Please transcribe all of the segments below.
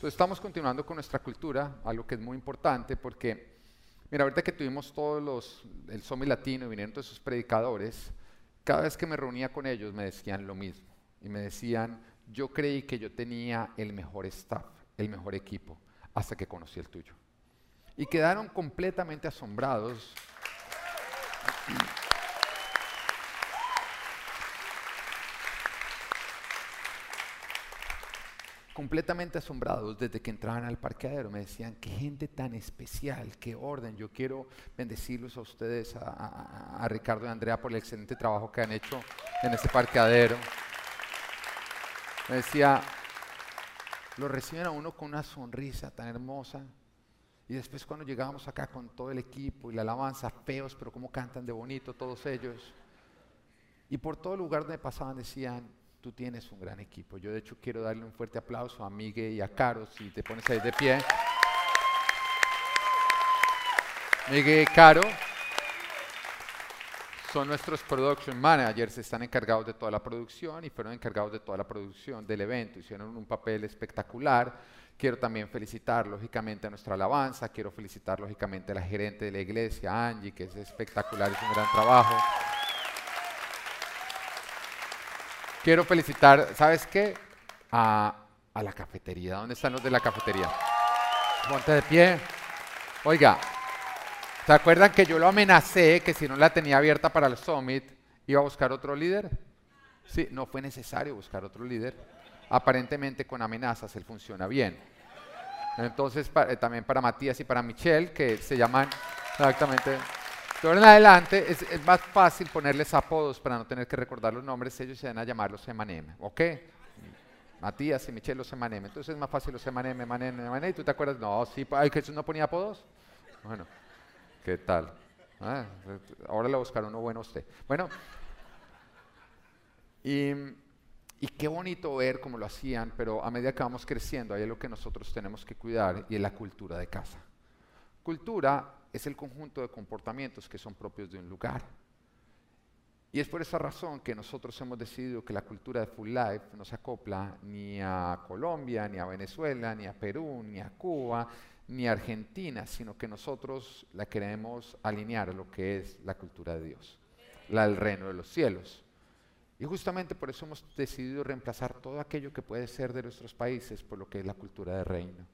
Entonces estamos continuando con nuestra cultura, algo que es muy importante porque, mira, ahorita que tuvimos todos los, el Somi Latino y vinieron todos esos predicadores, cada vez que me reunía con ellos me decían lo mismo. Y me decían, yo creí que yo tenía el mejor staff, el mejor equipo, hasta que conocí el tuyo. Y quedaron completamente asombrados. Completamente asombrados desde que entraban al parqueadero. Me decían, qué gente tan especial, qué orden. Yo quiero bendecirlos a ustedes, a, Ricardo y a Andrea por el excelente trabajo que han hecho en este parqueadero. Me decía, lo reciben a uno con una sonrisa tan hermosa. Y después cuando llegábamos acá con todo el equipo y la alabanza, feos, pero cómo cantan de bonito todos ellos. Y por todo lugar donde pasaban decían, tú tienes un gran equipo. Yo de hecho quiero darle un fuerte aplauso a Miguel y a Caro, si te pones ahí de pie. Miguel y Caro son nuestros production managers, están encargados de toda la producción y fueron encargados de toda la producción del evento. Hicieron un papel espectacular. Quiero también felicitar lógicamente a nuestra alabanza, quiero felicitar lógicamente a la gerente de la iglesia, Angie, que es espectacular, es un gran trabajo. Quiero felicitar, ¿sabes qué? A, la cafetería. ¿Dónde están los de la cafetería? Ponte de pie. Oiga, ¿se acuerdan que yo lo amenacé que si no la tenía abierta para el summit iba a buscar otro líder? Sí, no fue necesario buscar otro líder. Aparentemente con amenazas él funciona bien. Entonces, eh, también para Matías y para Michelle, que se llaman exactamente pero en adelante es, más fácil ponerles apodos para no tener que recordar los nombres, ellos se van a llamar los Emanem, ¿ok? Matías y Michelle los Emanem. Entonces es más fácil los Emanem, Emanem, Emanem. ¿Y tú te acuerdas? No, sí, ay, Jesús no ponía apodos. Bueno, ¿qué tal? Ah, ahora le buscaron uno bueno a usted. Bueno, y, qué bonito ver cómo lo hacían, pero a medida que vamos creciendo, hay algo que nosotros tenemos que cuidar y es la cultura de casa. Cultura es el conjunto de comportamientos que son propios de un lugar. Y es por esa razón que nosotros hemos decidido que la cultura de Full Life no se acopla ni a Colombia, ni a Venezuela, ni a Perú, ni a Cuba, ni a Argentina, sino que nosotros la queremos alinear a lo que es la cultura de Dios, la del reino de los cielos. Y justamente por eso hemos decidido reemplazar todo aquello que puede ser de nuestros países por lo que es la cultura de reino.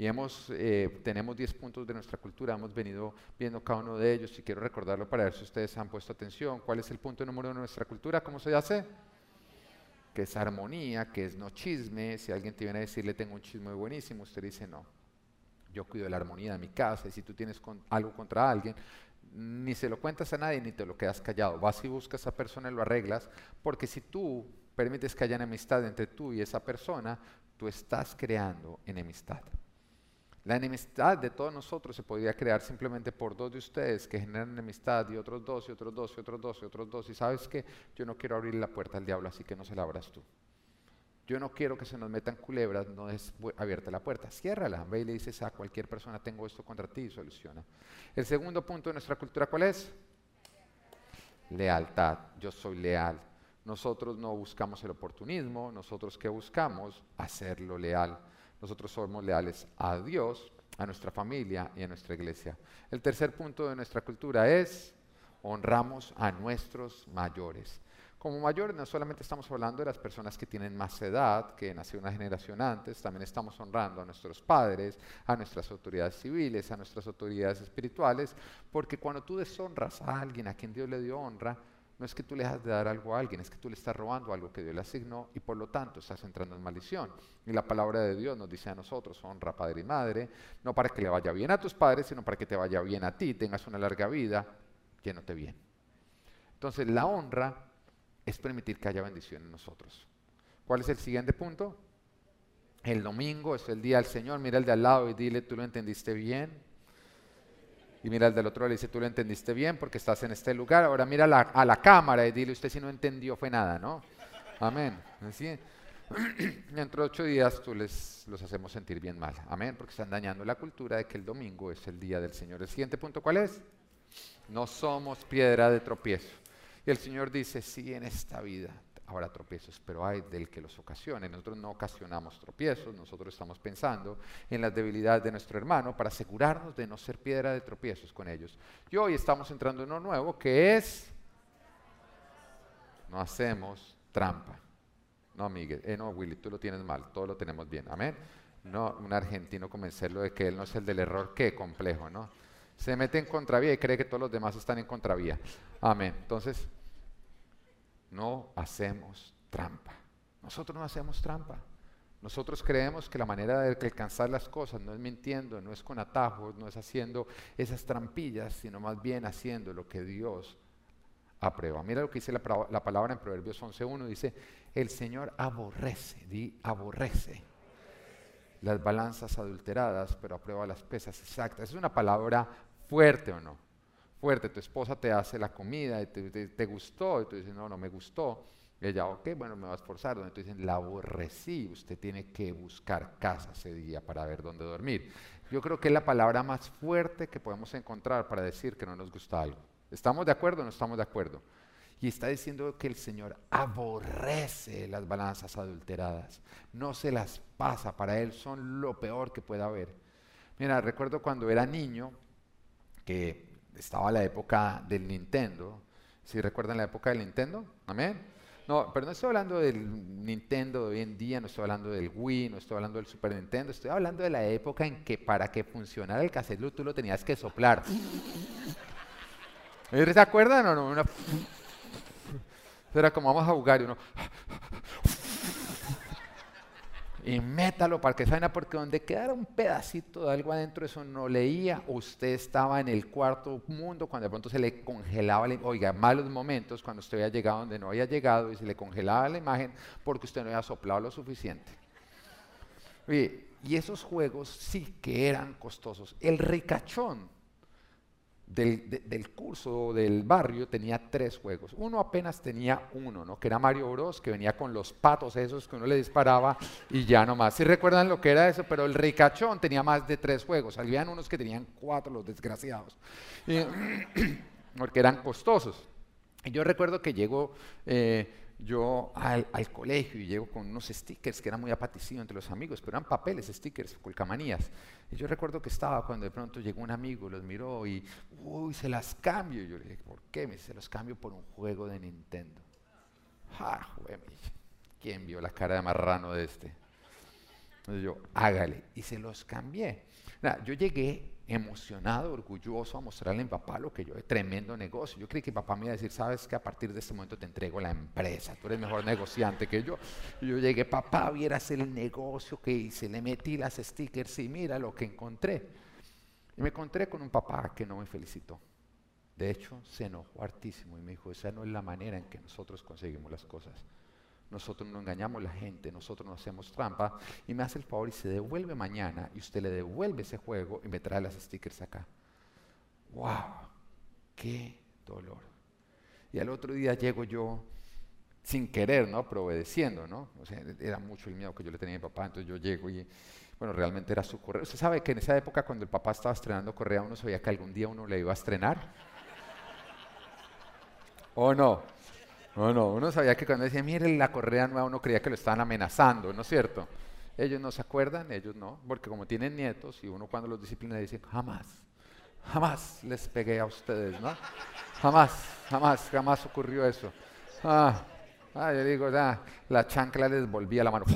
Y eh, tenemos 10 puntos de nuestra cultura, hemos venido viendo cada uno de ellos y quiero recordarlo para ver si ustedes han puesto atención. ¿Cuál es el punto número uno de nuestra cultura? ¿Cómo se hace? Que es armonía, que es no chisme. Si alguien te viene a decirle tengo un chisme buenísimo, usted dice no. Yo cuido la armonía de mi casa y si tú tienes algo contra alguien, ni se lo cuentas a nadie ni te lo quedas callado. Vas y buscas a esa persona y lo arreglas, porque si tú permites que haya enemistad entre tú y esa persona, tú estás creando enemistad. La enemistad de todos nosotros se podría crear simplemente por dos de ustedes que generan enemistad y otros dos y otros dos y otros dos y otros dos. Y sabes que yo no quiero abrir la puerta al diablo, así que no se la abras tú. Yo no quiero que se nos metan culebras, no es abierta la puerta. Ciérrala, ve y le dices a cualquier persona, tengo esto contra ti y soluciona. El segundo punto de nuestra cultura, ¿cuál es? Lealtad. Yo soy leal. Nosotros no buscamos el oportunismo, nosotros que buscamos hacerlo leal. Nosotros somos leales a Dios, a nuestra familia y a nuestra iglesia. El tercer punto de nuestra cultura es honramos a nuestros mayores. Como mayores no solamente estamos hablando de las personas que tienen más edad, que nació una generación antes, también estamos honrando a nuestros padres, a nuestras autoridades civiles, a nuestras autoridades espirituales, porque cuando tú deshonras a alguien a quien Dios le dio honra, no es que tú le dejas de dar algo a alguien, es que tú le estás robando algo que Dios le asignó y por lo tanto estás entrando en maldición. Y la palabra de Dios nos dice a nosotros, honra padre y madre, no para que le vaya bien a tus padres, sino para que te vaya bien a ti, tengas una larga vida, llénote bien. Entonces la honra es permitir que haya bendición en nosotros. ¿Cuál es el siguiente punto? El domingo es el día del Señor, mira el de al lado y dile, tú lo entendiste bien. Y mira al del otro le dice, tú lo entendiste bien porque estás en este lugar. Ahora mira a la cámara y dile, usted si no entendió fue nada, ¿no? Amén. ¿Sí? Dentro de ocho días tú les los hacemos sentir bien mal. Amén. Porque están dañando la cultura de que el domingo es el día del Señor. El siguiente punto, ¿cuál es? No somos piedra de tropiezo. Y el Señor dice, sí, en esta vida habrá tropiezos, pero hay del que los ocasione. Nosotros no ocasionamos tropiezos, nosotros estamos pensando en las debilidades de nuestro hermano para asegurarnos de no ser piedra de tropiezos con ellos. Y hoy estamos entrando en uno nuevo que es, no hacemos trampa. No, Miguel, eh, no, Willy, tú lo tienes mal, todo lo tenemos bien, amén. No, un argentino convencerlo de que él no es el del error, qué complejo, ¿no? Se mete en contravía y cree que todos los demás están en contravía. Amén. Entonces, no hacemos trampa. Nosotros no hacemos trampa. Nosotros creemos que la manera de alcanzar las cosas no es mintiendo, no es con atajos, no es haciendo esas trampillas, sino más bien haciendo lo que Dios aprueba. Mira lo que dice la, la palabra en Proverbios 11.1, dice, el Señor aborrece, di aborrece las balanzas adulteradas, pero aprueba las pesas exactas. Es una palabra fuerte o no fuerte, tu esposa te hace la comida y te, gustó, y tú dices, no, no me gustó. Y ella, ok, bueno, me va a esforzar. Entonces dicen, la aborrecí, usted tiene que buscar casa ese día para ver dónde dormir. Yo creo que es la palabra más fuerte que podemos encontrar para decir que no nos gusta algo. ¿Estamos de acuerdo o no estamos de acuerdo? Y está diciendo que el Señor aborrece las balanzas adulteradas, no se las pasa, para Él son lo peor que pueda haber. Mira, recuerdo cuando era niño, que estaba la época del Nintendo. ¿Si recuerdan la época del Nintendo? ¿Amén? No, pero no estoy hablando del Nintendo de hoy en día, no estoy hablando del Wii, no estoy hablando del Super Nintendo, estoy hablando de la época en que para que funcionara el cassette tú lo tenías que soplar. ¿Se acuerdan o no? Era como vamos a jugar y uno y métalo para que salga, porque donde quedara un pedacito de algo adentro, eso no leía. Usted estaba en el cuarto mundo cuando de pronto se le congelaba, la, oiga, malos momentos cuando usted había llegado donde no había llegado y se le congelaba la imagen porque usted no había soplado lo suficiente. y esos juegos sí que eran costosos. El ricachón del, curso del barrio tenía tres juegos. Uno apenas tenía uno, ¿no? que era Mario Bros, que venía con los patos esos que uno le disparaba y ya nomás. Si recuerdan lo que era eso, pero el ricachón tenía más de tres juegos. Habían unos que tenían cuatro, los desgraciados, porque eran costosos. Y yo recuerdo que llegó... Eh, yo al, colegio y llego con unos stickers que eran muy apatecidos entre los amigos, pero eran papeles, stickers, colcamanías. Y yo recuerdo que estaba cuando de pronto llegó un amigo, los miró y, uy, se las cambio. Y yo le dije, ¿por qué? Me se los cambio por un juego de Nintendo. ¡Ja, ¿Quién vio la cara de marrano de este? Entonces yo, hágale. Y se los cambié. yo llegué emocionado, orgulloso a mostrarle a mi papá lo que yo, tremendo negocio. Yo creí que papá me iba a decir, sabes que a partir de este momento te entrego la empresa, tú eres mejor negociante que yo. Y yo llegué, papá, vieras el negocio que hice, le metí las stickers y mira lo que encontré. Y me encontré con un papá que no me felicitó. De hecho, se enojó hartísimo y me dijo, esa no es la manera en que nosotros conseguimos las cosas. Nosotros no engañamos a la gente, nosotros no hacemos trampa. Y me hace el favor y se devuelve mañana y usted le devuelve ese juego y me trae las stickers acá. ¡Wow! ¡Qué dolor! Y al otro día llego yo sin querer, ¿no? Pero obedeciendo, ¿no? Era mucho el miedo que yo le tenía a mi papá, entonces yo llego y, bueno, realmente era su correo. Usted sabe que en esa época cuando el papá estaba estrenando correa, uno sabía que algún día uno le iba a estrenar. ¿O no? No, no, uno sabía que cuando decía, mire la correa nueva, uno creía que lo estaban amenazando, ¿no es cierto? Ellos no se acuerdan, ellos no, porque como tienen nietos y uno cuando los disciplina dice, jamás, jamás les pegué a ustedes, ¿no? Jamás, jamás, jamás ocurrió eso. Ah, ah yo digo, ah, la chancla les volvía la mano.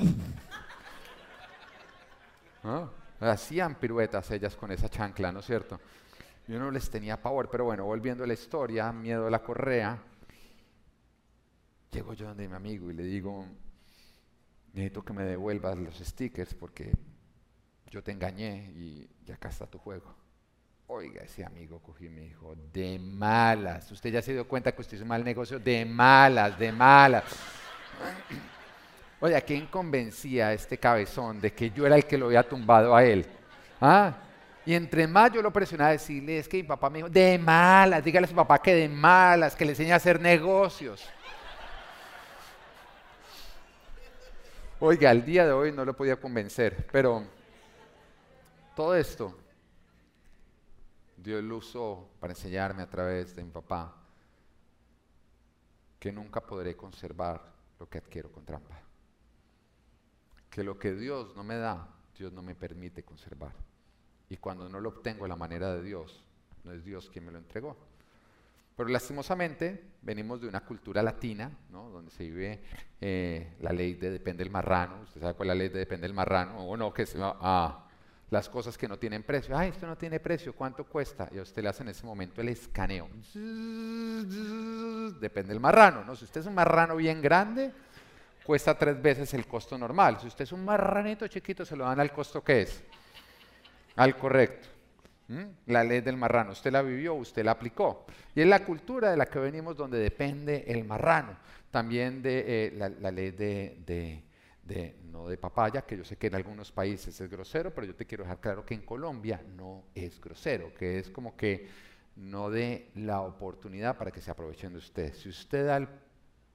Hacían piruetas ellas con esa chancla, ¿no es cierto? Yo no les tenía pavor, pero bueno, volviendo a la historia, miedo a la correa, Llego yo donde mi amigo y le digo, necesito que me devuelvas los stickers porque yo te engañé y, acá está tu juego. Oiga, ese amigo cogió y me dijo, de malas. Usted ya se dio cuenta que usted hizo mal negocio, de malas, de malas. Oye, ¿a quién convencía a este cabezón de que yo era el que lo había tumbado a él? ¿Ah? Y entre más yo lo presionaba a decirle, es que mi papá me dijo, de malas, dígale a su papá que de malas, que le enseñe a hacer negocios. Oiga, al día de hoy no lo podía convencer, pero todo esto Dios lo usó para enseñarme a través de mi papá que nunca podré conservar lo que adquiero con trampa. Que lo que Dios no me da, Dios no me permite conservar. Y cuando no lo obtengo de la manera de Dios, no es Dios quien me lo entregó. Pero lastimosamente venimos de una cultura latina, ¿no? donde se vive eh, la ley de depende del marrano. ¿Usted sabe cuál es la ley de depende del marrano? O no, que se va a las cosas que no tienen precio. Ay, esto no tiene precio, ¿cuánto cuesta? Y a usted le hace en ese momento el escaneo. Depende del marrano, ¿no? Si usted es un marrano bien grande, cuesta tres veces el costo normal. Si usted es un marranito chiquito, se lo dan al costo que es. Al correcto. La ley del marrano. Usted la vivió, usted la aplicó. Y es la cultura de la que venimos donde depende el marrano. También de eh, la, ley de no de papaya, que yo sé que en algunos países es grosero, pero yo te quiero dejar claro que en Colombia no es grosero, que es como que no dé la oportunidad para que se aprovechen de usted. Si usted da el,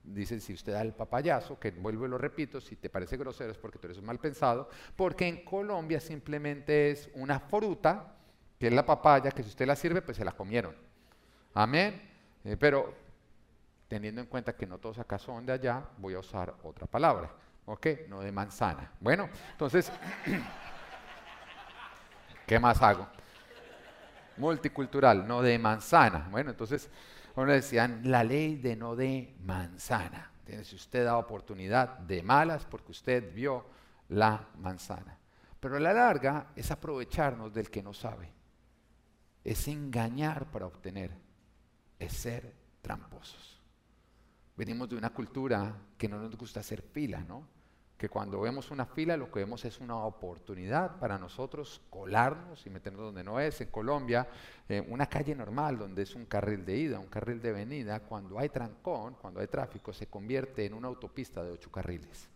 dicen, si usted da el papayazo, que vuelvo y lo repito, si te parece grosero es porque tú eres mal pensado, porque en Colombia simplemente es una fruta, que la papaya, que si usted la sirve, pues se la comieron. Amén. Eh, pero teniendo en cuenta que no todos acá son de allá, voy a usar otra palabra. ¿Ok? No de manzana. Bueno, entonces, ¿qué más hago? Multicultural, no de manzana. Bueno, entonces, uno decían la ley de no de manzana. Si usted da oportunidad de malas porque usted vio la manzana. Pero a la larga es aprovecharnos del que no sabe. Es engañar para obtener. Es ser tramposos. Venimos de una cultura que no nos gusta hacer fila, ¿no? que cuando vemos una fila lo que vemos es una oportunidad para nosotros colarnos y meternos donde no es. En Colombia, eh, una calle normal donde es un carril de ida, un carril de venida, cuando hay trancón, cuando hay tráfico, se convierte en una autopista de ocho carriles.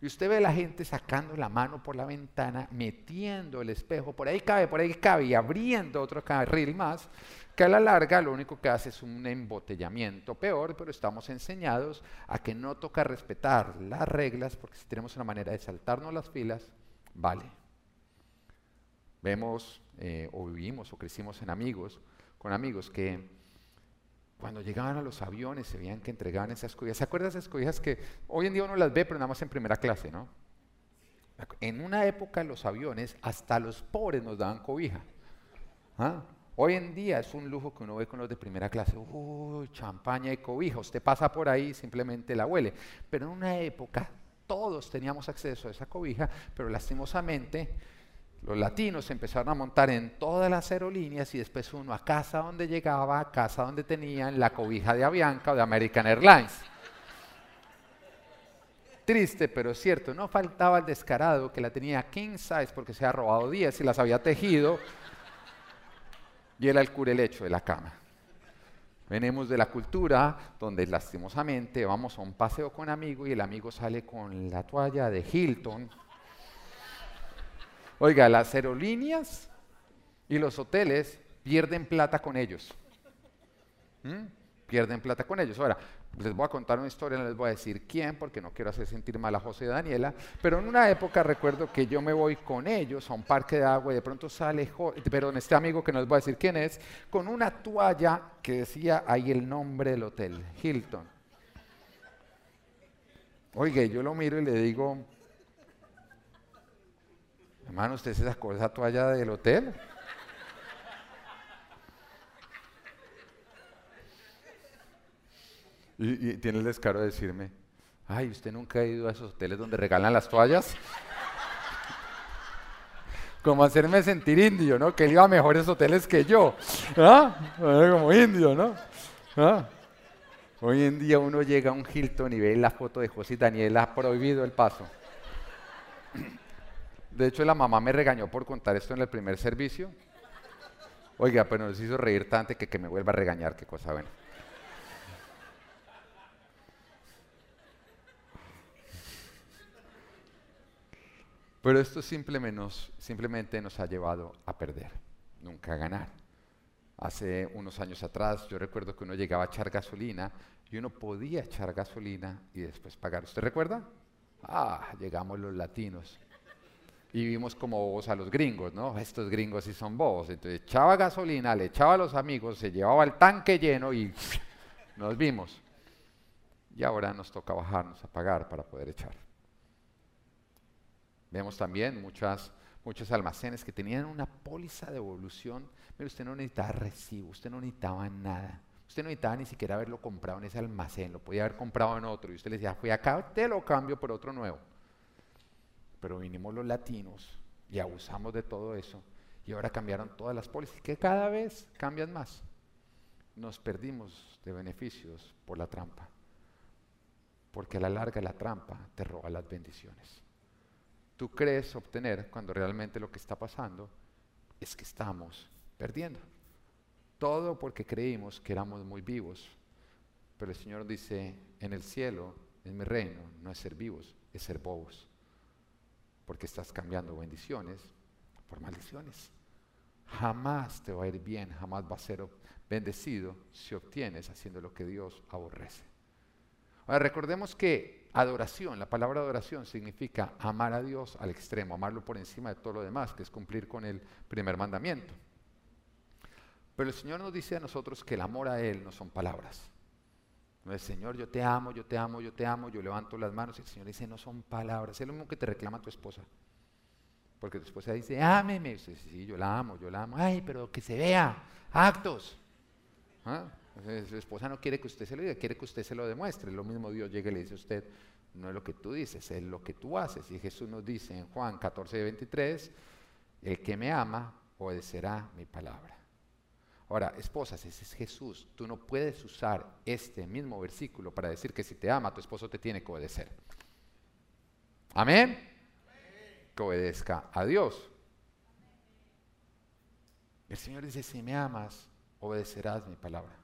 Y usted ve a la gente sacando la mano por la ventana, metiendo el espejo, por ahí cabe, por ahí cabe, y abriendo otro carril más, que a la larga lo único que hace es un embotellamiento peor, pero estamos enseñados a que no toca respetar las reglas, porque si tenemos una manera de saltarnos las filas, vale. Vemos eh, o vivimos o crecimos en amigos, con amigos que cuando llegaban a los aviones se veían que entregaban esas cobijas. ¿Se acuerdan esas cobijas que hoy en día uno las ve, pero nada más en primera clase, ¿no? En una época los aviones hasta los pobres nos daban cobija. ¿Ah? Hoy en día es un lujo que uno ve con los de primera clase. Uy, champaña y cobija. Usted pasa por ahí simplemente la huele. Pero en una época todos teníamos acceso a esa cobija, pero lastimosamente los latinos empezaron a montar en todas las aerolíneas y después uno a casa donde llegaba, a casa donde tenían la cobija de Avianca o de American Airlines. Triste, pero cierto, no faltaba el descarado que la tenía king size porque se ha robado 10 y las había tejido y era el curelecho de la cama. Venimos de la cultura donde lastimosamente vamos a un paseo con amigo y el amigo sale con la toalla de Hilton. Oiga, las aerolíneas y los hoteles pierden plata con ellos. ¿Mm? Pierden plata con ellos. Ahora, les voy a contar una historia, no les voy a decir quién, porque no quiero hacer sentir mal a José y Daniela, pero en una época recuerdo que yo me voy con ellos a un parque de agua y de pronto sale, perdón, este amigo que no les voy a decir quién es, con una toalla que decía ahí el nombre del hotel, Hilton. Oiga, yo lo miro y le digo, hermano, ¿usted se sacó esa toalla del hotel? Y, tiene el descaro de decirme, ay, ¿usted nunca ha ido a esos hoteles donde regalan las toallas? Como hacerme sentir indio, ¿no? Que él iba a mejores hoteles que yo. ¿Ah? Como indio, ¿no? ¿Ah? Hoy en día uno llega a un Hilton y ve la foto de José y Daniela, ha prohibido el paso. De hecho, la mamá me regañó por contar esto en el primer servicio. Oiga, pero nos hizo reír tanto que, que me vuelva a regañar, qué cosa buena. Pero esto simplemente nos, simplemente nos ha llevado a perder, nunca a ganar. Hace unos años atrás yo recuerdo que uno llegaba a echar gasolina y uno podía echar gasolina y después pagar. ¿Usted recuerda? Ah, llegamos los latinos y vimos como bobos a los gringos, ¿no? Estos gringos sí son bobos. Entonces echaba gasolina, le echaba a los amigos, se llevaba el tanque lleno y nos vimos. y ahora nos toca bajarnos a pagar para poder echar. Vemos también muchas, muchos almacenes que tenían una póliza de evolución, pero usted no necesitaba recibo, usted no necesitaba nada. Usted no necesitaba ni siquiera haberlo comprado en ese almacén, lo podía haber comprado en otro. Y usted le decía, fui acá, te lo cambio por otro nuevo. Pero vinimos los latinos y abusamos de todo eso. Y ahora cambiaron todas las pólizas, que cada vez cambian más. Nos perdimos de beneficios por la trampa. Porque a la larga la trampa te roba las bendiciones. Tú crees obtener cuando realmente lo que está pasando es que estamos perdiendo. Todo porque creímos que éramos muy vivos. Pero el Señor dice, en el cielo, en mi reino, no es ser vivos, es ser bobos. Porque estás cambiando bendiciones por maldiciones. Jamás te va a ir bien, jamás va a ser bendecido si obtienes haciendo lo que Dios aborrece. Ahora recordemos que adoración, la palabra adoración significa amar a Dios al extremo, amarlo por encima de todo lo demás, que es cumplir con el primer mandamiento. Pero el Señor nos dice a nosotros que el amor a Él no son palabras. No es Señor, yo te amo, yo te amo, yo te amo, yo levanto las manos y el Señor dice, no son palabras. Es lo mismo que te reclama tu esposa. Porque tu esposa dice, ámeme. Dice, sí, yo la amo, yo la amo. Ay, pero que se vea, actos. ¿Ah? Su esposa no quiere que usted se lo diga, quiere que usted se lo demuestre. Lo mismo Dios llega y le dice a usted, no es lo que tú dices, es lo que tú haces. Y Jesús nos dice en Juan 14, 23, el que me ama obedecerá mi palabra. Ahora, esposas, ese es Jesús. Tú no puedes usar este mismo versículo para decir que si te ama, tu esposo te tiene que obedecer. Amén. Que obedezca a Dios. El Señor dice, si me amas, obedecerás mi palabra.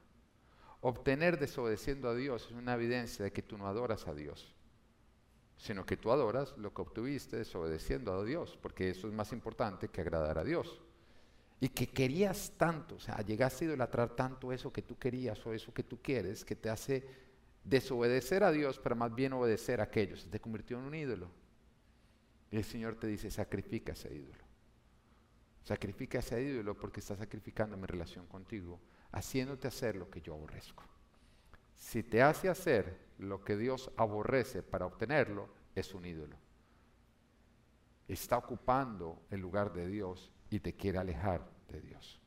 Obtener desobedeciendo a Dios es una evidencia de que tú no adoras a Dios, sino que tú adoras lo que obtuviste desobedeciendo a Dios, porque eso es más importante que agradar a Dios. Y que querías tanto, o sea, llegaste a idolatrar tanto eso que tú querías o eso que tú quieres, que te hace desobedecer a Dios, pero más bien obedecer a aquellos. Te convirtió en un ídolo. Y el Señor te dice, sacrifica ese ídolo. Sacrifica ese ídolo porque está sacrificando mi relación contigo, haciéndote hacer lo que yo aborrezco. Si te hace hacer lo que Dios aborrece para obtenerlo, es un ídolo. Está ocupando el lugar de Dios y te quiere alejar de Dios.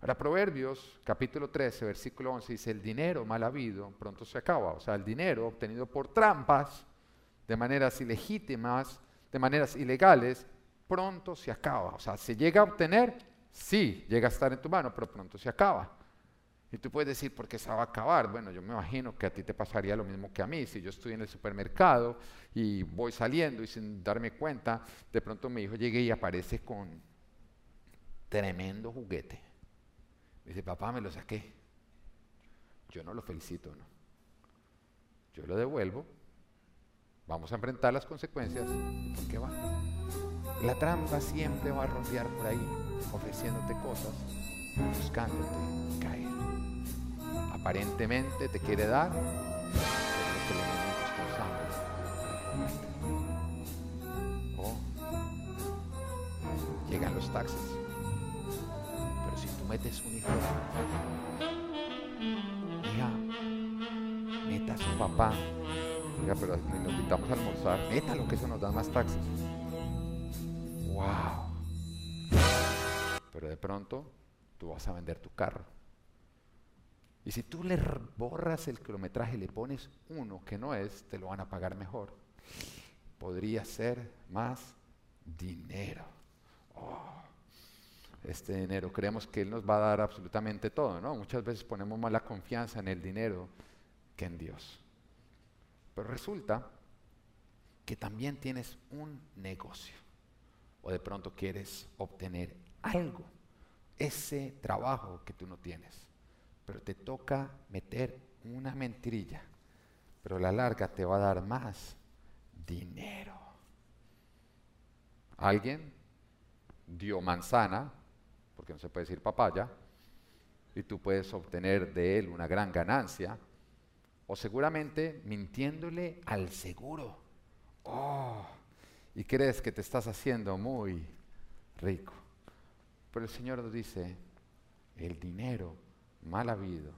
Ahora, Proverbios capítulo 13, versículo 11 dice, el dinero mal habido pronto se acaba. O sea, el dinero obtenido por trampas, de maneras ilegítimas, de maneras ilegales, pronto se acaba. O sea, se llega a obtener, sí, llega a estar en tu mano, pero pronto se acaba. Y tú puedes decir, ¿por qué se va a acabar? Bueno, yo me imagino que a ti te pasaría lo mismo que a mí. Si yo estoy en el supermercado y voy saliendo y sin darme cuenta, de pronto mi hijo llegue y aparece con tremendo juguete. Dice, papá, me lo saqué. Yo no lo felicito. Yo lo devuelvo. Vamos a enfrentar las consecuencias. ¿Por qué va? La trampa siempre va a rondear por ahí, ofreciéndote cosas, buscándote caer aparentemente te quiere dar, pero. Oh, llegan los taxis. Pero si tú metes un hijo, hija, meta a su papá. Oiga, pero si nos invitamos a almorzar, lo que eso nos da más taxis. ¡Wow! Pero de pronto tú vas a vender tu carro y si tú le borras el kilometraje y le pones uno que no es, te lo van a pagar mejor. Podría ser más dinero. Oh, este dinero, creemos que Él nos va a dar absolutamente todo, ¿no? Muchas veces ponemos más la confianza en el dinero que en Dios. Pero resulta que también tienes un negocio o de pronto quieres obtener algo, ese trabajo que tú no tienes pero te toca meter una mentirilla, pero a la larga te va a dar más dinero. Alguien dio manzana, se puede decir papaya, y tú puedes obtener de él una gran ganancia, o seguramente mintiéndole al seguro. Oh, y crees que te estás haciendo muy rico. Pero el Señor nos dice, el dinero mal habido,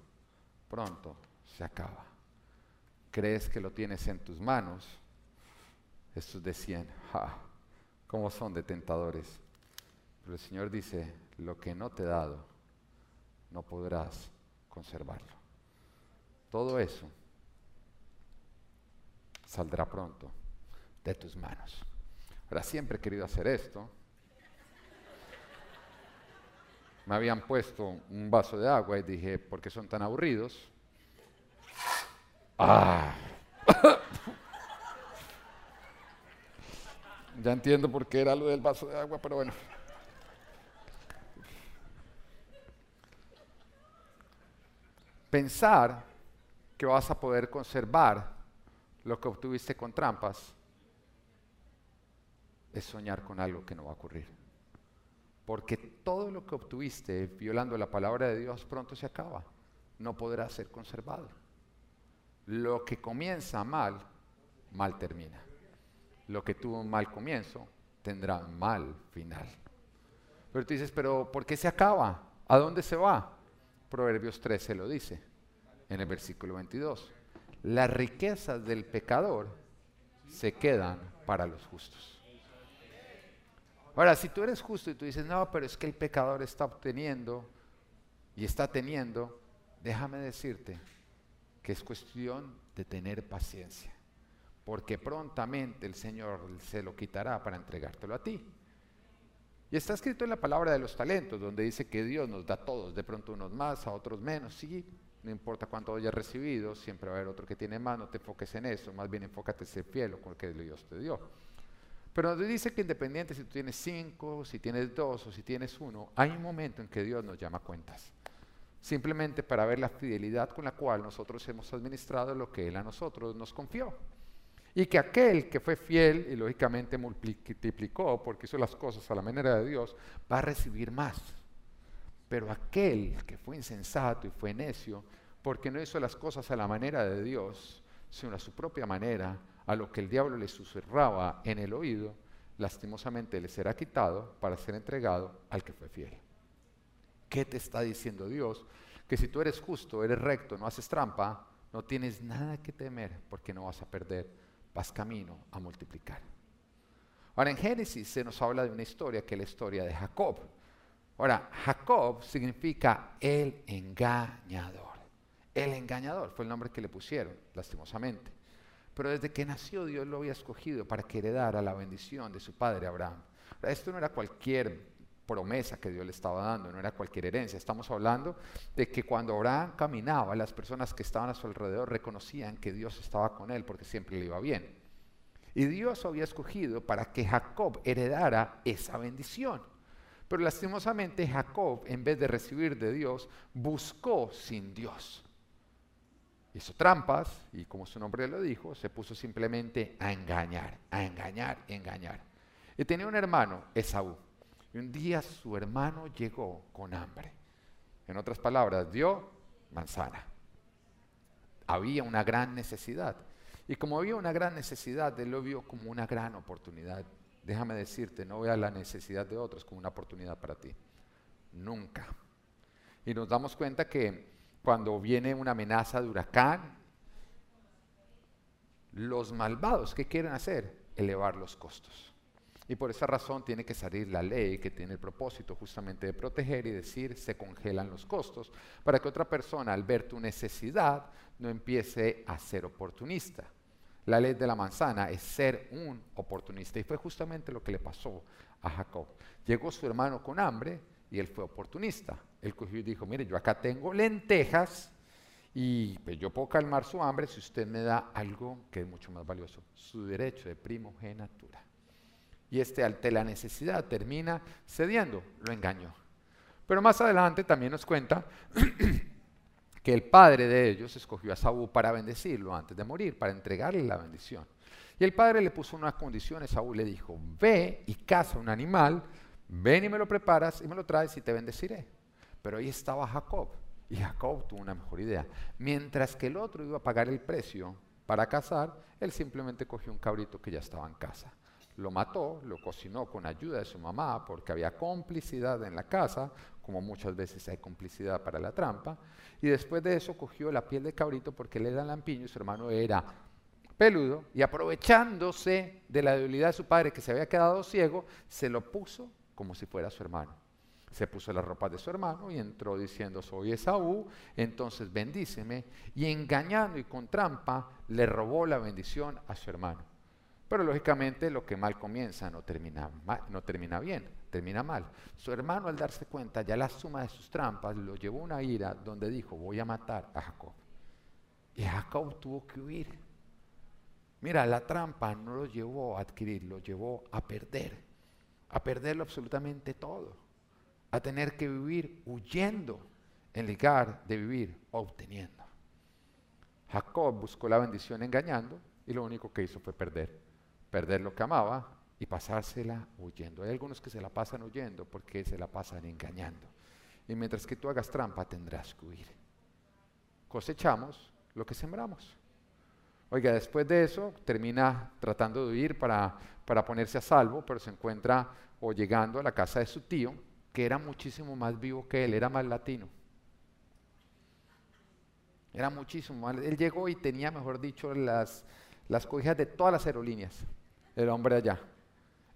pronto se acaba. crees que lo tienes en tus manos, estos decían, ja, ¿cómo son de tentadores? Pero el Señor dice, lo que no te he dado, no podrás conservarlo. Todo eso saldrá pronto de tus manos. Ahora siempre he querido hacer esto. Me habían puesto un vaso de agua y dije, ¿por qué son tan aburridos? Ah. ya entiendo por qué era lo del vaso de agua, pero bueno. Pensar que vas a poder conservar lo que obtuviste con trampas es soñar con algo que no va a ocurrir. Porque todo lo que obtuviste violando la palabra de Dios pronto se acaba. No podrá ser conservado. Lo que comienza mal, mal termina. Lo que tuvo un mal comienzo, tendrá un mal final. Pero tú dices, pero ¿por qué se acaba? ¿A dónde se va? Proverbios 13 lo dice en el versículo 22. Las riquezas del pecador se quedan para los justos. Ahora, si tú eres justo y tú dices, no, pero es que el pecador está obteniendo y está teniendo, déjame decirte que es cuestión de tener paciencia, porque prontamente el Señor se lo quitará para entregártelo a ti. Y está escrito en la palabra de los talentos, donde dice que Dios nos da todos, de pronto unos más, a otros menos, sí, no importa cuánto hayas recibido, siempre va a haber otro que tiene más, no te enfoques en eso, más bien enfócate en ser fiel con lo que Dios te dio. Pero nos dice que independiente si tú tienes cinco, si tienes dos o si tienes uno, hay un momento en que Dios nos llama cuentas. Simplemente para ver la fidelidad con la cual nosotros hemos administrado lo que Él a nosotros nos confió. Y que aquel que fue fiel y lógicamente multiplicó porque hizo las cosas a la manera de Dios, va a recibir más. Pero aquel que fue insensato y fue necio, porque no hizo las cosas a la manera de Dios, sino a su propia manera, a lo que el diablo le susurraba en el oído, lastimosamente le será quitado para ser entregado al que fue fiel. ¿Qué te está diciendo Dios? Que si tú eres justo, eres recto, no haces trampa, no tienes nada que temer porque no vas a perder, vas camino a multiplicar. Ahora en Génesis se nos habla de una historia que es la historia de Jacob. Ahora, Jacob significa el engañador. El engañador fue el nombre que le pusieron, lastimosamente. Pero desde que nació Dios lo había escogido para que heredara la bendición de su padre Abraham. Esto no era cualquier promesa que Dios le estaba dando, no era cualquier herencia. Estamos hablando de que cuando Abraham caminaba, las personas que estaban a su alrededor reconocían que Dios estaba con él porque siempre le iba bien. Y Dios había escogido para que Jacob heredara esa bendición. Pero lastimosamente Jacob, en vez de recibir de Dios, buscó sin Dios hizo trampas y como su nombre lo dijo, se puso simplemente a engañar, a engañar, a engañar. Y tenía un hermano, Esaú. Y un día su hermano llegó con hambre. En otras palabras, dio manzana. Había una gran necesidad. Y como había una gran necesidad, él lo vio como una gran oportunidad. Déjame decirte, no vea la necesidad de otros como una oportunidad para ti. Nunca. Y nos damos cuenta que cuando viene una amenaza de huracán. Los malvados, ¿qué quieren hacer? Elevar los costos. Y por esa razón tiene que salir la ley que tiene el propósito justamente de proteger y decir se congelan los costos para que otra persona al ver tu necesidad no empiece a ser oportunista. La ley de la manzana es ser un oportunista y fue justamente lo que le pasó a Jacob. Llegó su hermano con hambre y él fue oportunista. Él cogió y dijo, mire, yo acá tengo lentejas y pues, yo puedo calmar su hambre si usted me da algo que es mucho más valioso, su derecho de primogenitura. Y este ante la necesidad termina cediendo, lo engañó. Pero más adelante también nos cuenta que el padre de ellos escogió a Saúl para bendecirlo antes de morir, para entregarle la bendición. Y el padre le puso unas condiciones, Saúl le dijo, ve y caza un animal ven y me lo preparas y me lo traes y te bendeciré. Pero ahí estaba Jacob y Jacob tuvo una mejor idea. Mientras que el otro iba a pagar el precio para cazar, él simplemente cogió un cabrito que ya estaba en casa. Lo mató, lo cocinó con ayuda de su mamá porque había complicidad en la casa, como muchas veces hay complicidad para la trampa, y después de eso cogió la piel de cabrito porque él era lampiño y su hermano era peludo, y aprovechándose de la debilidad de su padre que se había quedado ciego, se lo puso como si fuera su hermano. Se puso las ropas de su hermano y entró diciendo, soy Esaú, entonces bendíceme, y engañando y con trampa le robó la bendición a su hermano. Pero lógicamente lo que mal comienza no termina, no termina bien, termina mal. Su hermano al darse cuenta ya la suma de sus trampas lo llevó a una ira donde dijo, voy a matar a Jacob. Y Jacob tuvo que huir. Mira, la trampa no lo llevó a adquirir, lo llevó a perder, a perderlo absolutamente todo, a tener que vivir huyendo en lugar de vivir obteniendo. Jacob buscó la bendición engañando y lo único que hizo fue perder, perder lo que amaba y pasársela huyendo. Hay algunos que se la pasan huyendo porque se la pasan engañando. Y mientras que tú hagas trampa tendrás que huir. Cosechamos lo que sembramos. Oiga, después de eso termina tratando de huir para, para ponerse a salvo, pero se encuentra o llegando a la casa de su tío, que era muchísimo más vivo que él, era más latino. Era muchísimo más. Él llegó y tenía, mejor dicho, las, las cobijas de todas las aerolíneas, el hombre allá.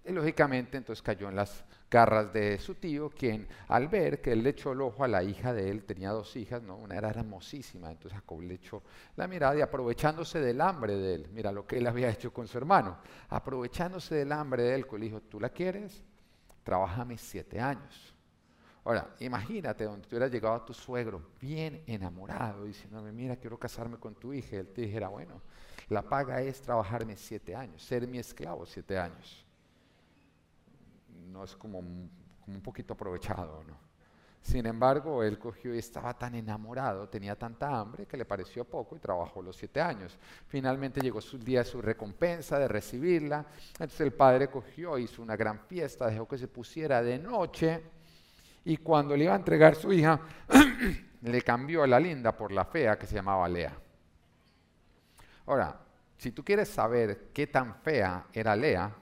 Y lógicamente entonces cayó en las garras de su tío, quien al ver que él le echó el ojo a la hija de él, tenía dos hijas, ¿no? una era hermosísima, entonces Jacob le echó la mirada y aprovechándose del hambre de él, mira lo que él había hecho con su hermano, aprovechándose del hambre de él, le dijo, ¿tú la quieres? Trabájame siete años. Ahora, imagínate donde tú hubieras llegado a tu suegro bien enamorado, diciéndome, mira, quiero casarme con tu hija, él te dijera, bueno, la paga es trabajarme siete años, ser mi esclavo siete años no es como, un poquito aprovechado, ¿no? Sin embargo, él cogió y estaba tan enamorado, tenía tanta hambre que le pareció poco y trabajó los siete años. Finalmente llegó su día de su recompensa, de recibirla. Entonces el padre cogió, hizo una gran fiesta, dejó que se pusiera de noche y cuando le iba a entregar su hija, le cambió a la linda por la fea que se llamaba Lea. Ahora, si tú quieres saber qué tan fea era Lea,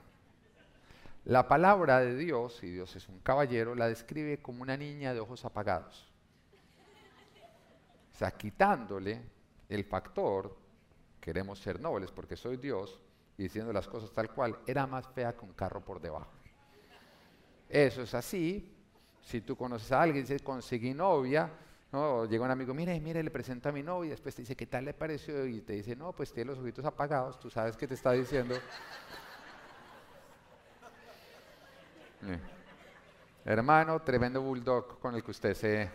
la palabra de Dios, y Dios es un caballero, la describe como una niña de ojos apagados. O sea, quitándole el factor, queremos ser nobles porque soy Dios, y diciendo las cosas tal cual, era más fea que un carro por debajo. Eso es así. Si tú conoces a alguien y dices, conseguí novia, ¿no? llega un amigo, mire, mire, le presento a mi novia, y después te dice, ¿qué tal le pareció? Y te dice, no, pues tiene los ojitos apagados, tú sabes que te está diciendo Hermano, tremendo bulldog con el que usted se...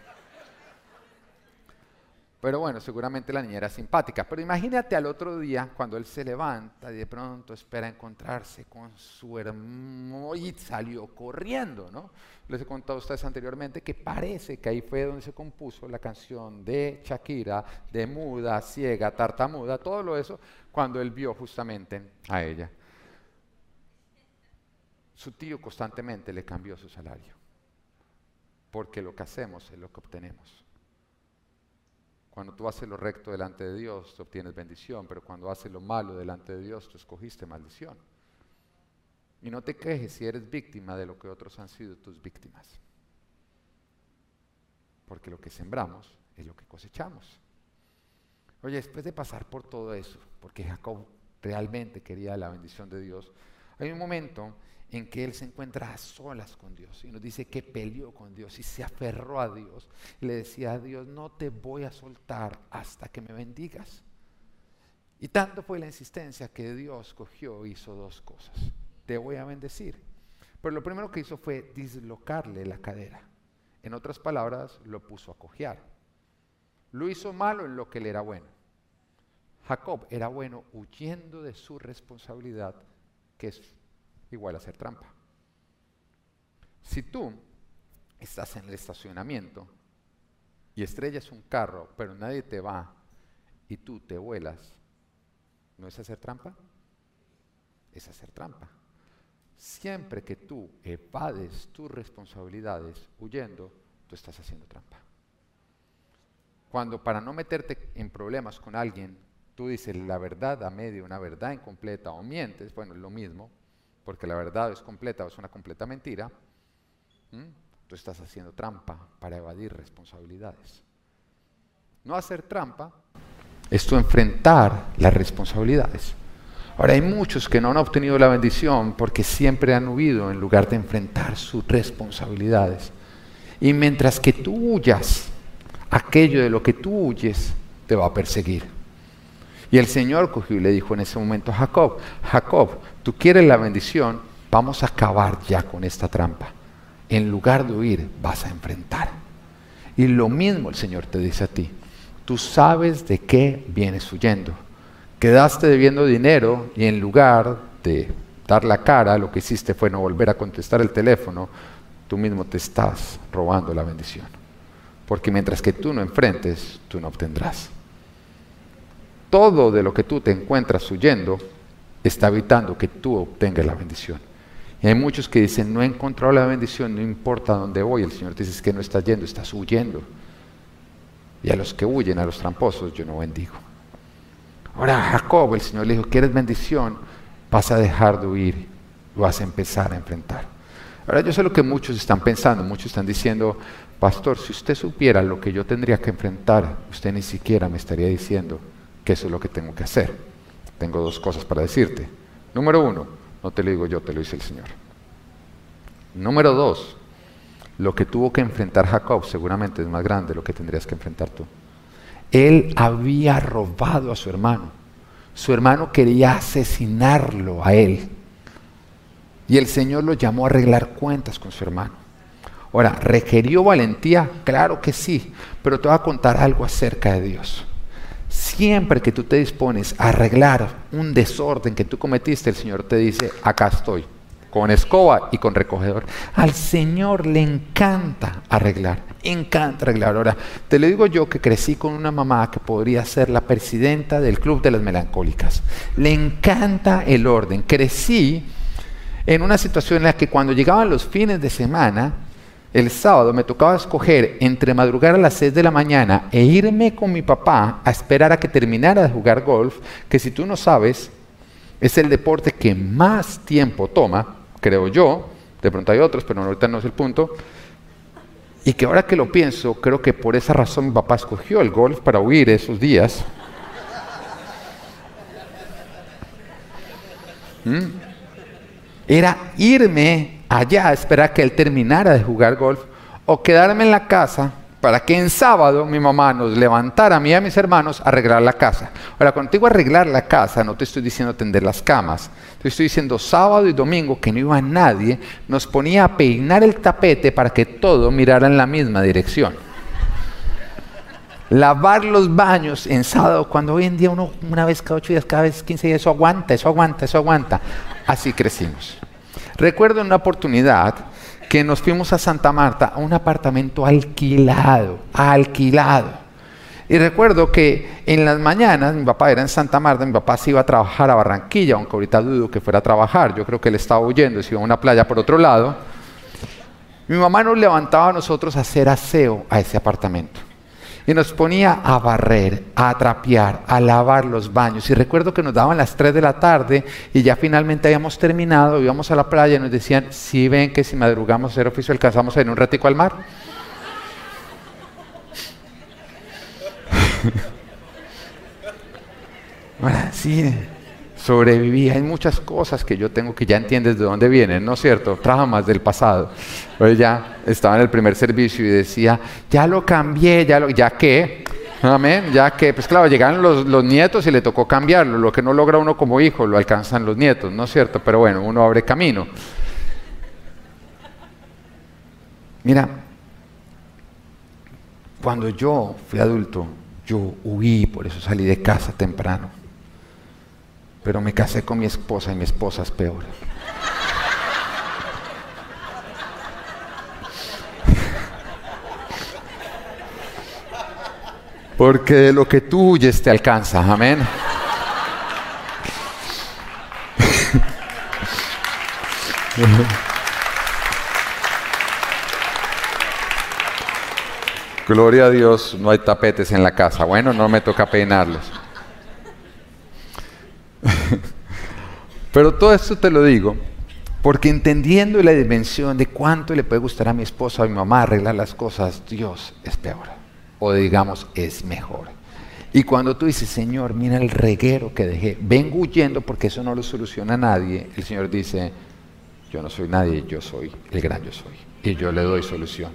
Pero bueno, seguramente la niña era simpática. Pero imagínate al otro día cuando él se levanta y de pronto espera encontrarse con su hermano y salió corriendo, ¿no? Les he contado a ustedes anteriormente que parece que ahí fue donde se compuso la canción de Shakira, de muda, ciega, tartamuda, todo lo eso, cuando él vio justamente a ella su tío constantemente le cambió su salario. Porque lo que hacemos es lo que obtenemos. Cuando tú haces lo recto delante de Dios, tú obtienes bendición, pero cuando haces lo malo delante de Dios, tú escogiste maldición. Y no te quejes si eres víctima de lo que otros han sido tus víctimas. Porque lo que sembramos es lo que cosechamos. Oye, después de pasar por todo eso, porque Jacob realmente quería la bendición de Dios, hay un momento en que él se encuentra a solas con Dios y nos dice que peleó con Dios y se aferró a Dios. le decía a Dios, no te voy a soltar hasta que me bendigas. Y tanto fue la insistencia que Dios cogió e hizo dos cosas. Te voy a bendecir. Pero lo primero que hizo fue dislocarle la cadera. En otras palabras, lo puso a cojear. Lo hizo malo en lo que le era bueno. Jacob era bueno huyendo de su responsabilidad, que es igual a hacer trampa. Si tú estás en el estacionamiento y estrellas un carro, pero nadie te va y tú te vuelas, ¿no es hacer trampa? Es hacer trampa. Siempre que tú evades tus responsabilidades huyendo, tú estás haciendo trampa. Cuando para no meterte en problemas con alguien, tú dices la verdad a medio, una verdad incompleta o mientes, bueno, es lo mismo, porque la verdad es completa o es una completa mentira, tú estás haciendo trampa para evadir responsabilidades. No hacer trampa es tu enfrentar las responsabilidades. Ahora hay muchos que no han obtenido la bendición porque siempre han huido en lugar de enfrentar sus responsabilidades. Y mientras que tú huyas, aquello de lo que tú huyes te va a perseguir. Y el Señor cogió le dijo en ese momento a Jacob, Jacob, tú quieres la bendición, vamos a acabar ya con esta trampa. En lugar de huir, vas a enfrentar. Y lo mismo el Señor te dice a ti, tú sabes de qué vienes huyendo quedaste debiendo dinero y en lugar de dar la cara, lo que hiciste fue no volver a contestar el teléfono, tú mismo te estás robando la bendición. Porque mientras que tú no enfrentes, tú no obtendrás. Todo de lo que tú te encuentras huyendo está evitando que tú obtengas la bendición. Y hay muchos que dicen, no he encontrado la bendición, no importa dónde voy. El Señor dice que no estás yendo, estás huyendo. Y a los que huyen, a los tramposos, yo no bendigo. Ahora Jacob, el Señor le dijo, ¿quieres bendición? Vas a dejar de huir, vas a empezar a enfrentar. Ahora yo sé lo que muchos están pensando, muchos están diciendo, pastor, si usted supiera lo que yo tendría que enfrentar, usted ni siquiera me estaría diciendo que eso es lo que tengo que hacer. Tengo dos cosas para decirte. Número uno, no te lo digo yo, te lo dice el Señor. Número dos, lo que tuvo que enfrentar Jacob seguramente es más grande de lo que tendrías que enfrentar tú. Él había robado a su hermano. Su hermano quería asesinarlo a él. Y el Señor lo llamó a arreglar cuentas con su hermano. Ahora, ¿requirió valentía? Claro que sí, pero te voy a contar algo acerca de Dios. Siempre que tú te dispones a arreglar un desorden que tú cometiste, el Señor te dice, acá estoy con escoba y con recogedor. Al Señor le encanta arreglar, encanta arreglar. Ahora, te lo digo yo que crecí con una mamá que podría ser la presidenta del Club de las Melancólicas. Le encanta el orden. Crecí en una situación en la que cuando llegaban los fines de semana, el sábado me tocaba escoger entre madrugar a las 6 de la mañana e irme con mi papá a esperar a que terminara de jugar golf, que si tú no sabes, es el deporte que más tiempo toma creo yo, de pronto hay otros, pero ahorita no es el punto, y que ahora que lo pienso, creo que por esa razón mi papá escogió el golf para huir esos días. ¿Mm? Era irme allá a que él terminara de jugar golf o quedarme en la casa para que en sábado mi mamá nos levantara a mí y a mis hermanos a arreglar la casa. Ahora, cuando te arreglar la casa, no te estoy diciendo tender las camas. Te estoy diciendo sábado y domingo que no iba nadie, nos ponía a peinar el tapete para que todo mirara en la misma dirección. Lavar los baños en sábado, cuando hoy en día uno una vez cada ocho días, cada vez quince días, eso aguanta, eso aguanta, eso aguanta. Así crecimos. Recuerdo una oportunidad que nos fuimos a Santa Marta a un apartamento alquilado, alquilado. Y recuerdo que en las mañanas, mi papá era en Santa Marta, mi papá se iba a trabajar a Barranquilla, aunque ahorita dudo que fuera a trabajar, yo creo que él estaba huyendo, se iba a una playa por otro lado. Mi mamá nos levantaba a nosotros a hacer aseo a ese apartamento y nos ponía a barrer, a trapear, a lavar los baños. Y recuerdo que nos daban las 3 de la tarde y ya finalmente habíamos terminado, íbamos a la playa y nos decían, si ven que si madrugamos hacer oficio alcanzamos ir un ratico al mar. bueno, sí, sobreviví. Hay muchas cosas que yo tengo que ya entiendes de dónde vienen, ¿no es cierto? Traumas del pasado. Ya estaba en el primer servicio y decía, ya lo cambié, ya lo, qué, amén, ya que, pues claro, llegaron los, los, nietos y le tocó cambiarlo. Lo que no logra uno como hijo lo alcanzan los nietos, ¿no es cierto? Pero bueno, uno abre camino. Mira, cuando yo fui adulto, yo huí, por eso salí de casa temprano pero me casé con mi esposa y mi esposa es peor. Porque lo que tú huyes te alcanza, amén. Gloria a Dios, no hay tapetes en la casa. Bueno, no me toca peinarlos. Pero todo esto te lo digo Porque entendiendo la dimensión de cuánto le puede gustar a mi esposa a mi mamá arreglar las cosas, Dios es peor. O digamos, es mejor. Y cuando tú dices, Señor, mira el reguero que dejé, vengo huyendo porque eso no lo soluciona a nadie, el Señor dice, yo no soy nadie, yo soy el gran yo soy. Y yo le doy solución.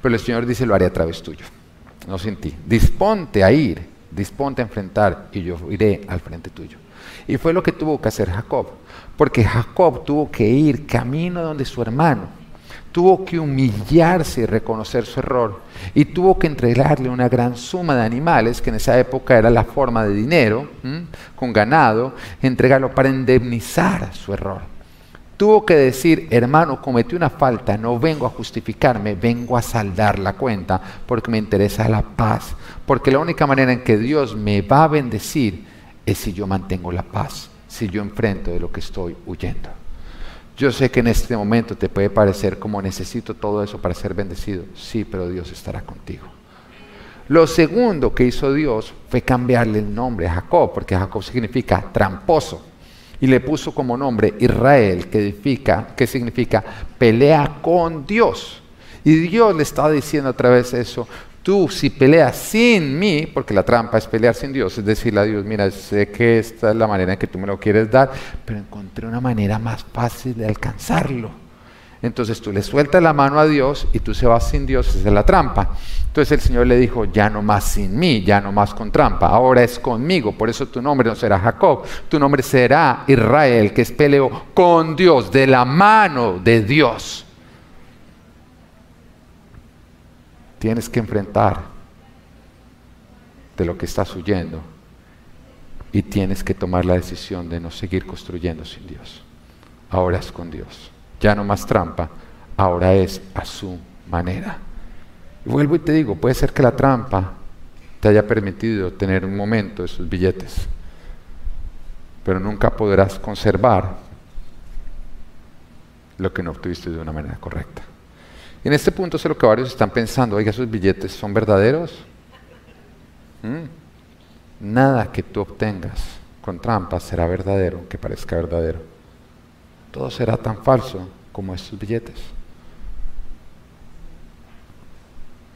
Pero el Señor dice, lo haré a través tuyo, no sin ti. Disponte a ir, disponte a enfrentar y yo iré al frente tuyo. Y fue lo que tuvo que hacer Jacob, porque Jacob tuvo que ir camino donde su hermano tuvo que humillarse y reconocer su error y tuvo que entregarle una gran suma de animales, que en esa época era la forma de dinero, con ganado, entregarlo para indemnizar su error. Tuvo que decir, hermano, cometí una falta, no vengo a justificarme, vengo a saldar la cuenta porque me interesa la paz, porque la única manera en que Dios me va a bendecir es si yo mantengo la paz, si yo enfrento de lo que estoy huyendo. Yo sé que en este momento te puede parecer como necesito todo eso para ser bendecido. Sí, pero Dios estará contigo. Lo segundo que hizo Dios fue cambiarle el nombre a Jacob, porque Jacob significa tramposo. Y le puso como nombre Israel, que significa, que significa pelea con Dios. Y Dios le estaba diciendo a través de eso, Tú si peleas sin mí, porque la trampa es pelear sin Dios, es decirle a Dios, mira, sé que esta es la manera en que tú me lo quieres dar, pero encontré una manera más fácil de alcanzarlo. Entonces tú le sueltas la mano a Dios y tú se vas sin Dios, esa es la trampa. Entonces el Señor le dijo, ya no más sin mí, ya no más con trampa, ahora es conmigo, por eso tu nombre no será Jacob, tu nombre será Israel, que es peleo con Dios, de la mano de Dios. Tienes que enfrentar de lo que estás huyendo y tienes que tomar la decisión de no seguir construyendo sin Dios. Ahora es con Dios. Ya no más trampa, ahora es a su manera. Y vuelvo y te digo, puede ser que la trampa te haya permitido tener un momento de sus billetes, pero nunca podrás conservar lo que no obtuviste de una manera correcta en este punto sé lo que varios están pensando, oiga, esos billetes son verdaderos. Mm. Nada que tú obtengas con trampas será verdadero, aunque parezca verdadero. Todo será tan falso como estos billetes.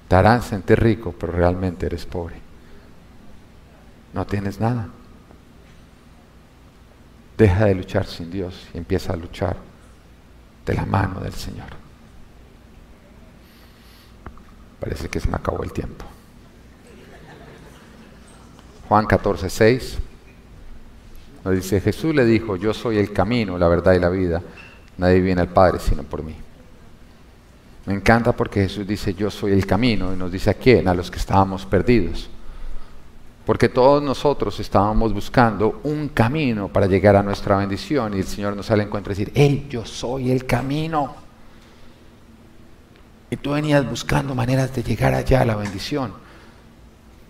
Te harán sentir rico, pero realmente eres pobre. No tienes nada. Deja de luchar sin Dios y empieza a luchar de la mano del Señor. Parece que se me acabó el tiempo. Juan 14, 6. Nos dice, Jesús le dijo, yo soy el camino, la verdad y la vida. Nadie viene al Padre sino por mí. Me encanta porque Jesús dice, yo soy el camino, y nos dice a quién, a los que estábamos perdidos. Porque todos nosotros estábamos buscando un camino para llegar a nuestra bendición y el Señor nos sale en encuentro y decir, hey, yo soy el camino. Y tú venías buscando maneras de llegar allá a la bendición.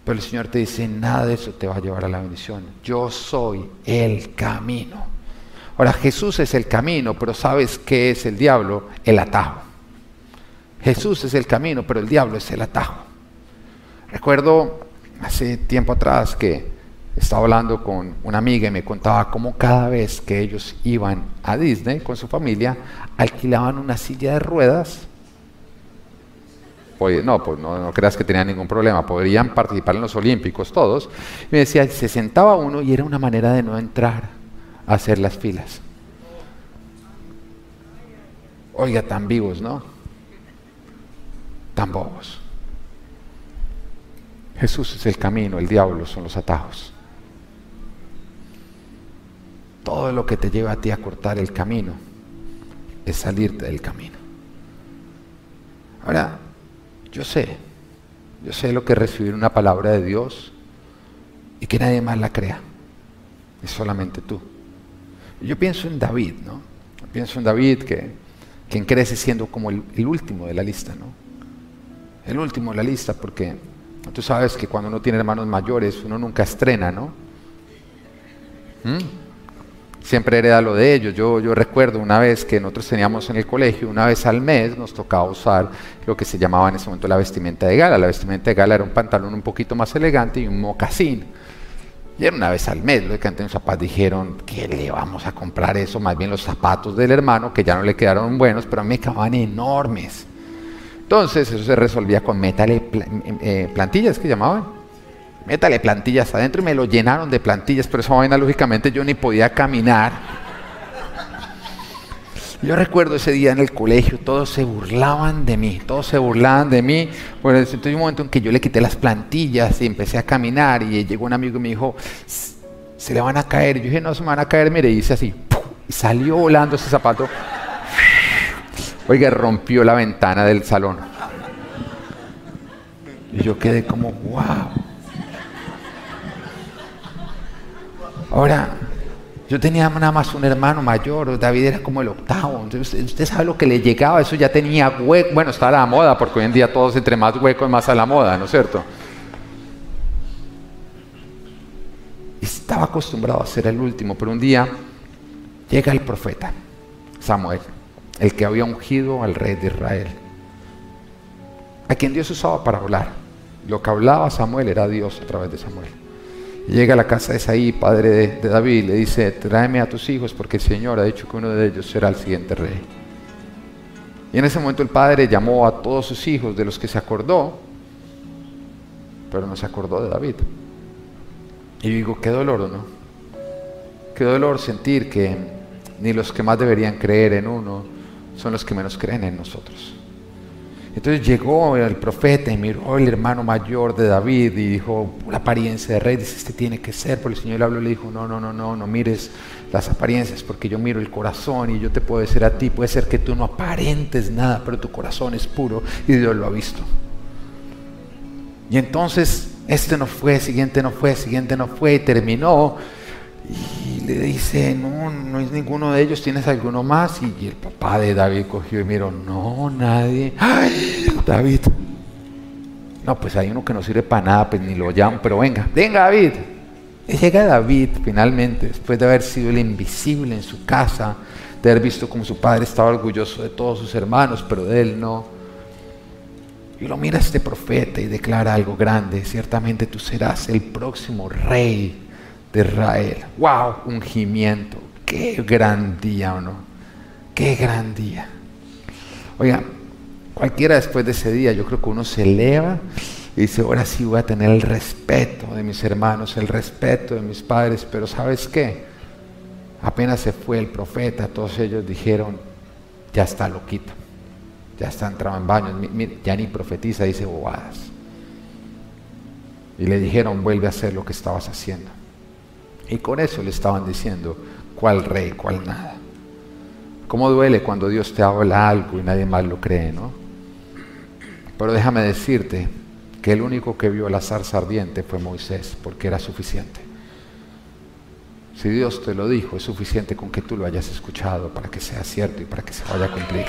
Pero el Señor te dice, nada de eso te va a llevar a la bendición. Yo soy el camino. Ahora, Jesús es el camino, pero ¿sabes qué es el diablo? El atajo. Jesús es el camino, pero el diablo es el atajo. Recuerdo hace tiempo atrás que estaba hablando con una amiga y me contaba cómo cada vez que ellos iban a Disney con su familia, alquilaban una silla de ruedas no, pues no, creas que tenían ningún problema, podrían participar en los Olímpicos todos. me decía, se sentaba uno y era una manera de no entrar a hacer las filas. Oiga, tan vivos, ¿no? Tan bobos. Jesús es el camino, el diablo son los atajos. Todo lo que te lleva a ti a cortar el camino es salirte del camino. Ahora, yo sé, yo sé lo que es recibir una palabra de Dios y que nadie más la crea. Es solamente tú. Yo pienso en David, ¿no? Pienso en David que quien crece siendo como el, último de la lista, ¿no? El último de la lista porque tú sabes que cuando uno tiene hermanos mayores uno nunca estrena, ¿no? ¿Mm? Siempre hereda lo de ellos. Yo, yo recuerdo una vez que nosotros teníamos en el colegio, una vez al mes nos tocaba usar lo que se llamaba en ese momento la vestimenta de gala. La vestimenta de gala era un pantalón un poquito más elegante y un mocasín. Y era una vez al mes, lógicamente mis papás dijeron que le vamos a comprar eso, más bien los zapatos del hermano, que ya no le quedaron buenos, pero a mí me quedaban enormes. Entonces eso se resolvía con métale eh, eh, plantillas que llamaban. Métale plantillas adentro y me lo llenaron de plantillas, pero esa vaina lógicamente yo ni podía caminar. Yo recuerdo ese día en el colegio, todos se burlaban de mí, todos se burlaban de mí. Bueno, entonces un momento en que yo le quité las plantillas y empecé a caminar y llegó un amigo y me dijo, se le van a caer. Yo dije, no, se me van a caer, mire, y hice así, y salió volando ese zapato. Oiga, rompió la ventana del salón. Y yo quedé como, wow. Ahora, yo tenía nada más un hermano mayor, David era como el octavo. Usted sabe lo que le llegaba, eso ya tenía hueco. Bueno, está a la moda, porque hoy en día todos entre más huecos, más a la moda, ¿no es cierto? Estaba acostumbrado a ser el último, pero un día llega el profeta, Samuel, el que había ungido al rey de Israel, a quien Dios usaba para hablar. Lo que hablaba Samuel era Dios a través de Samuel llega a la casa de Saí, padre de, David, y le dice, tráeme a tus hijos porque el Señor ha dicho que uno de ellos será el siguiente rey. Y en ese momento el padre llamó a todos sus hijos de los que se acordó, pero no se acordó de David. Y digo, qué dolor, ¿no? Qué dolor sentir que ni los que más deberían creer en uno son los que menos creen en nosotros. Entonces llegó el profeta y miró el hermano mayor de David y dijo, la apariencia de rey, dice, este tiene que ser, pero el Señor le habló y le dijo, no, no, no, no, no mires las apariencias, porque yo miro el corazón y yo te puedo decir a ti, puede ser que tú no aparentes nada, pero tu corazón es puro y Dios lo ha visto. Y entonces este no fue, siguiente no fue, siguiente no fue y terminó y le dice, no, no es ninguno de ellos, ¿tienes alguno más? Y el papá de David cogió y miró, no, nadie. ¡Ay, David! No, pues hay uno que no sirve para nada, pues ni lo llamo, pero venga, venga David. Llega David finalmente, después de haber sido el invisible en su casa, de haber visto como su padre estaba orgulloso de todos sus hermanos, pero de él no. Y lo mira este profeta y declara algo grande, ciertamente tú serás el próximo rey de Israel. ¡Wow! Ungimiento. ¡Qué gran día o no! ¡Qué gran día! Oiga, cualquiera después de ese día, yo creo que uno se eleva y dice, ahora sí voy a tener el respeto de mis hermanos, el respeto de mis padres, pero ¿sabes qué? Apenas se fue el profeta, todos ellos dijeron, ya está loquito, ya está entrado en baños, ya ni profetiza, dice bobadas. Y le dijeron, vuelve a hacer lo que estabas haciendo. Y con eso le estaban diciendo, ¿cuál rey, cuál nada? ¿Cómo duele cuando Dios te habla algo y nadie más lo cree, no? Pero déjame decirte que el único que vio la zarza ardiente fue Moisés, porque era suficiente. Si Dios te lo dijo, es suficiente con que tú lo hayas escuchado para que sea cierto y para que se vaya a cumplir.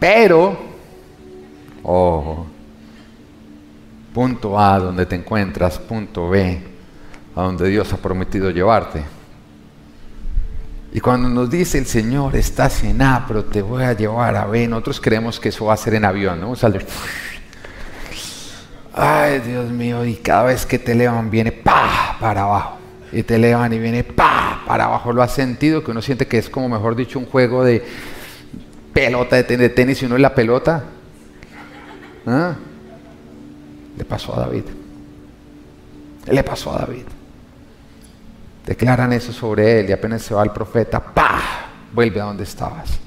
Pero Ojo. Punto A, donde te encuentras. Punto B, a donde Dios ha prometido llevarte. Y cuando nos dice el Señor, estás en A, pero te voy a llevar a B, nosotros creemos que eso va a ser en avión, ¿no? Sale. Ay, Dios mío, y cada vez que te elevan viene pa para abajo. Y te elevan y viene pa para abajo. ¿Lo has sentido? Que uno siente que es como, mejor dicho, un juego de pelota de tenis y uno es la pelota. ¿Ah? Le pasó a David. Le pasó a David. Declaran eso sobre él y apenas se va el profeta, ¡pah! Vuelve a donde estabas.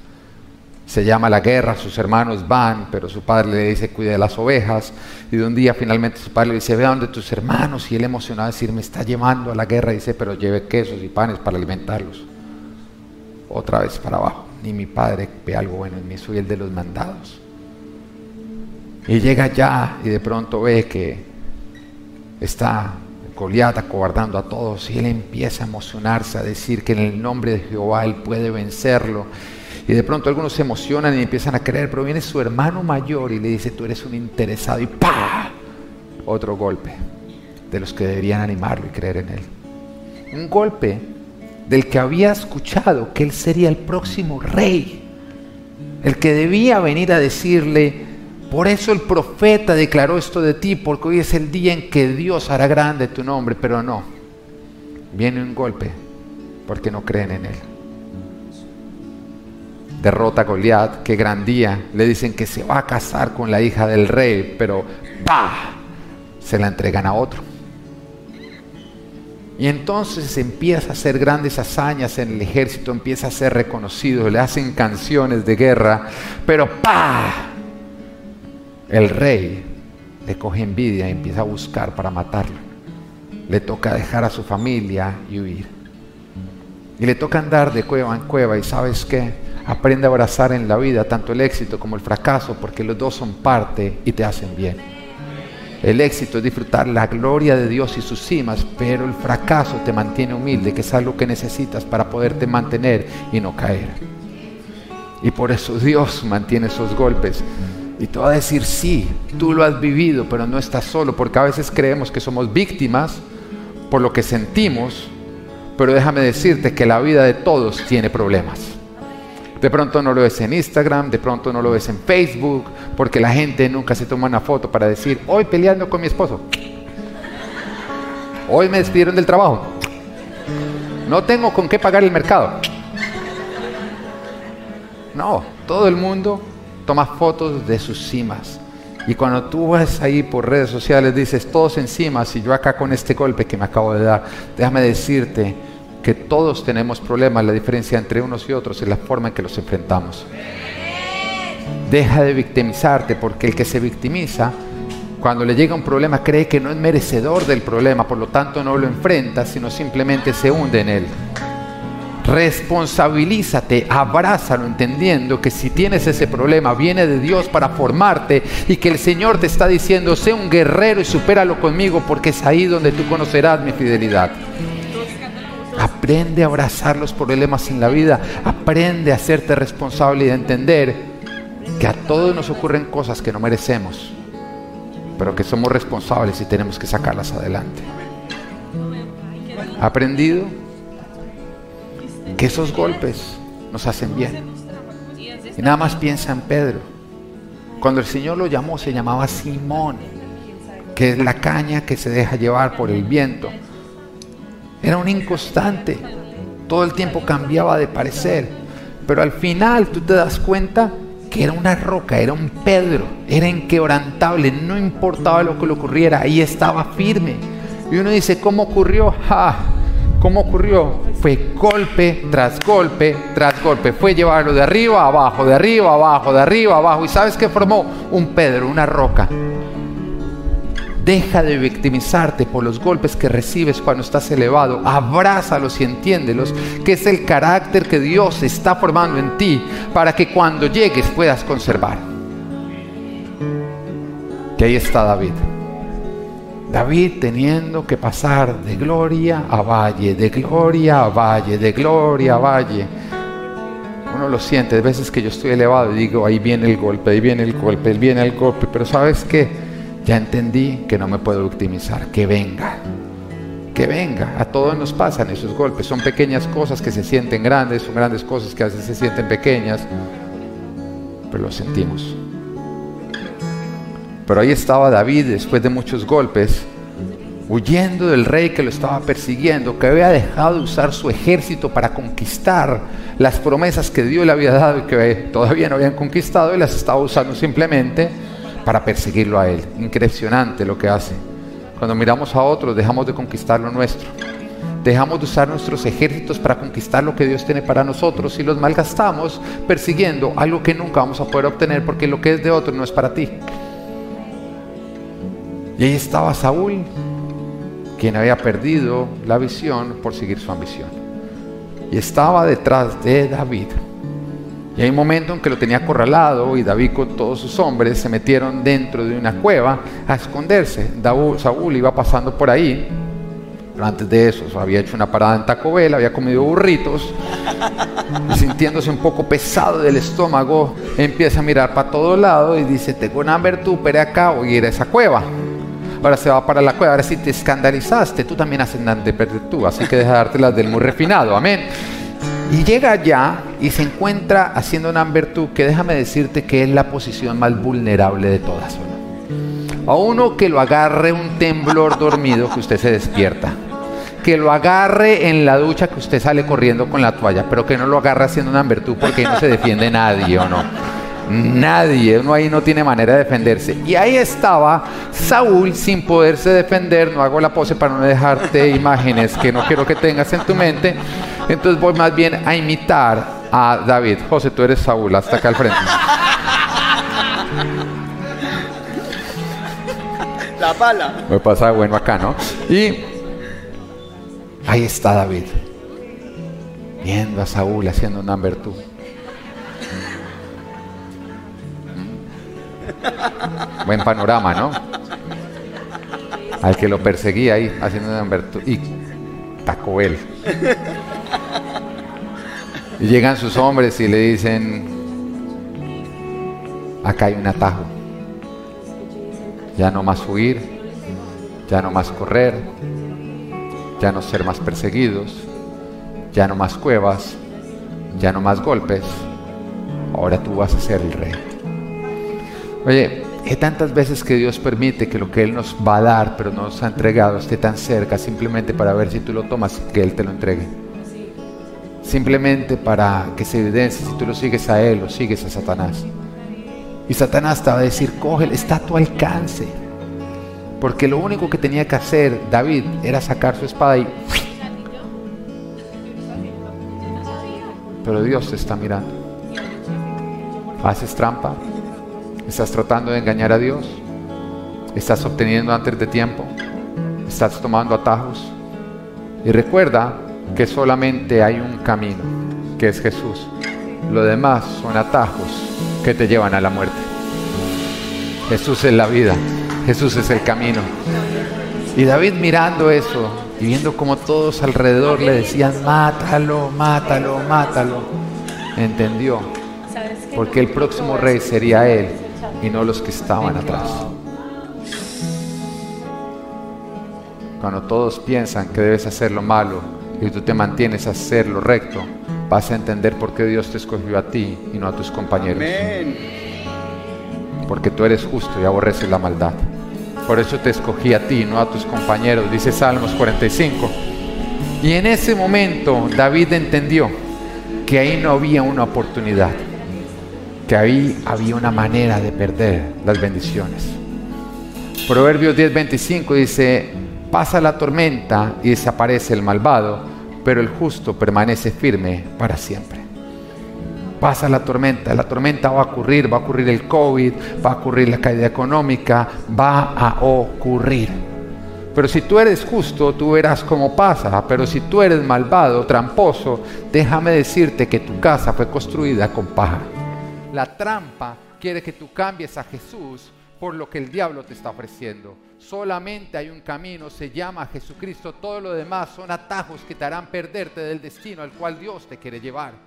Se llama la guerra, sus hermanos van, pero su padre le dice, cuide de las ovejas. Y de un día finalmente su padre le dice, ve a donde tus hermanos. Y él emocionado decir, me está llevando a la guerra. Y dice, pero lleve quesos y panes para alimentarlos. Otra vez para abajo. Ni mi padre ve algo bueno en mí, soy el de los mandados. Y llega allá y de pronto ve que está Goliat acobardando a todos y él empieza a emocionarse, a decir que en el nombre de Jehová él puede vencerlo. Y de pronto algunos se emocionan y empiezan a creer, pero viene su hermano mayor y le dice, tú eres un interesado y ¡pa! Otro golpe de los que deberían animarlo y creer en él. Un golpe del que había escuchado que él sería el próximo rey el que debía venir a decirle, por eso el profeta declaró esto de ti, porque hoy es el día en que Dios hará grande tu nombre, pero no. Viene un golpe porque no creen en él. Derrota a Goliat, qué gran día. Le dicen que se va a casar con la hija del rey, pero ¡pah! Se la entregan a otro. Y entonces empieza a hacer grandes hazañas en el ejército, empieza a ser reconocido, le hacen canciones de guerra, pero ¡pah! El rey le coge envidia y empieza a buscar para matarlo. Le toca dejar a su familia y huir. Y le toca andar de cueva en cueva y sabes qué? Aprende a abrazar en la vida tanto el éxito como el fracaso porque los dos son parte y te hacen bien. El éxito es disfrutar la gloria de Dios y sus cimas, pero el fracaso te mantiene humilde, que es algo que necesitas para poderte mantener y no caer. Y por eso Dios mantiene esos golpes y te va a decir, sí, tú lo has vivido, pero no estás solo, porque a veces creemos que somos víctimas por lo que sentimos, pero déjame decirte que la vida de todos tiene problemas. De pronto no lo ves en Instagram, de pronto no lo ves en Facebook, porque la gente nunca se toma una foto para decir, hoy peleando con mi esposo, hoy me despidieron del trabajo, no tengo con qué pagar el mercado. No, todo el mundo toma fotos de sus cimas. Y cuando tú vas ahí por redes sociales, dices, todos en cimas y yo acá con este golpe que me acabo de dar, déjame decirte que todos tenemos problemas, la diferencia entre unos y otros es la forma en que los enfrentamos. Deja de victimizarte porque el que se victimiza, cuando le llega un problema, cree que no es merecedor del problema, por lo tanto no lo enfrenta, sino simplemente se hunde en él responsabilízate, abrázalo entendiendo que si tienes ese problema viene de Dios para formarte y que el Señor te está diciendo, sé un guerrero y supéralo conmigo porque es ahí donde tú conocerás mi fidelidad. Aprende a abrazar los problemas en la vida, aprende a hacerte responsable y a entender que a todos nos ocurren cosas que no merecemos, pero que somos responsables y tenemos que sacarlas adelante. ¿Aprendido? Que esos golpes nos hacen bien. Y nada más piensa en Pedro. Cuando el Señor lo llamó, se llamaba Simón, que es la caña que se deja llevar por el viento. Era un inconstante. Todo el tiempo cambiaba de parecer. Pero al final tú te das cuenta que era una roca, era un Pedro, era inquebrantable, no importaba lo que le ocurriera, ahí estaba firme. Y uno dice, ¿cómo ocurrió? ¡Ja! ¿Cómo ocurrió? Fue golpe tras golpe tras golpe. Fue llevarlo de arriba abajo, de arriba abajo, de arriba abajo. ¿Y sabes qué formó? Un Pedro, una roca. Deja de victimizarte por los golpes que recibes cuando estás elevado. Abrázalos y entiéndelos, que es el carácter que Dios está formando en ti para que cuando llegues puedas conservar. Que ahí está David. David teniendo que pasar de gloria a valle, de gloria a valle, de gloria a valle. Uno lo siente, de veces que yo estoy elevado y digo, ahí viene el golpe, ahí viene el golpe, ahí viene el golpe, pero sabes qué, ya entendí que no me puedo optimizar, que venga, que venga, a todos nos pasan esos golpes, son pequeñas cosas que se sienten grandes, son grandes cosas que a veces se sienten pequeñas, pero lo sentimos. Pero ahí estaba David después de muchos golpes, huyendo del rey que lo estaba persiguiendo, que había dejado de usar su ejército para conquistar las promesas que Dios le había dado y que todavía no habían conquistado y las estaba usando simplemente para perseguirlo a él. Impresionante lo que hace. Cuando miramos a otros dejamos de conquistar lo nuestro. Dejamos de usar nuestros ejércitos para conquistar lo que Dios tiene para nosotros y los malgastamos persiguiendo algo que nunca vamos a poder obtener porque lo que es de otro no es para ti. Y ahí estaba Saúl, quien había perdido la visión por seguir su ambición. Y estaba detrás de David. Y hay un momento en que lo tenía acorralado y David con todos sus hombres se metieron dentro de una cueva a esconderse. Saúl iba pasando por ahí. Pero antes de eso, había hecho una parada en Taco Bell, había comido burritos y sintiéndose un poco pesado del estómago, empieza a mirar para todo lado y dice, tengo una hambre tú, acá a ir a esa cueva ahora se va para la cueva, ahora si te escandalizaste, tú también haces de tú, así que deja darte las del muy refinado, amén. Y llega allá y se encuentra haciendo una virtud que déjame decirte que es la posición más vulnerable de todas. A uno que lo agarre un temblor dormido que usted se despierta. Que lo agarre en la ducha que usted sale corriendo con la toalla, pero que no lo agarre haciendo una virtud porque no se defiende nadie o no. Nadie, uno ahí no tiene manera de defenderse. Y ahí estaba Saúl sin poderse defender. No hago la pose para no dejarte imágenes que no quiero que tengas en tu mente. Entonces voy más bien a imitar a David. José, tú eres Saúl, hasta acá al frente. La pala. Me pasa bueno acá, ¿no? Y ahí está David. Viendo a Saúl haciendo una virtud. Buen panorama, ¿no? Al que lo perseguía ahí haciendo una virtud. Y tacó él. Y llegan sus hombres y le dicen, acá hay un atajo. Ya no más huir, ya no más correr, ya no ser más perseguidos, ya no más cuevas, ya no más golpes. Ahora tú vas a ser el rey. Oye, ¿qué tantas veces que Dios permite que lo que Él nos va a dar, pero no nos ha entregado, esté tan cerca simplemente para ver si tú lo tomas, que Él te lo entregue? Simplemente para que se evidencie si tú lo sigues a Él o sigues a Satanás. Y Satanás te va a decir, cógele, está a tu alcance. Porque lo único que tenía que hacer David era sacar su espada y... Pero Dios te está mirando. ¿Haces trampa? ¿Estás tratando de engañar a Dios? ¿Estás obteniendo antes de tiempo? ¿Estás tomando atajos? Y recuerda que solamente hay un camino, que es Jesús. Lo demás son atajos que te llevan a la muerte. Jesús es la vida, Jesús es el camino. Y David mirando eso y viendo como todos alrededor le decían, mátalo, mátalo, mátalo, entendió, porque el próximo rey sería él y no los que estaban atrás. Cuando todos piensan que debes hacer lo malo y tú te mantienes a hacer lo recto, vas a entender por qué Dios te escogió a ti y no a tus compañeros. Porque tú eres justo y aborreces la maldad. Por eso te escogí a ti, no a tus compañeros, dice Salmos 45. Y en ese momento David entendió que ahí no había una oportunidad que ahí había una manera de perder las bendiciones. Proverbios 10:25 dice, pasa la tormenta y desaparece el malvado, pero el justo permanece firme para siempre. Pasa la tormenta, la tormenta va a ocurrir, va a ocurrir el COVID, va a ocurrir la caída económica, va a ocurrir. Pero si tú eres justo, tú verás cómo pasa. Pero si tú eres malvado, tramposo, déjame decirte que tu casa fue construida con paja. La trampa quiere que tú cambies a Jesús por lo que el diablo te está ofreciendo. Solamente hay un camino, se llama Jesucristo. Todo lo demás son atajos que te harán perderte del destino al cual Dios te quiere llevar.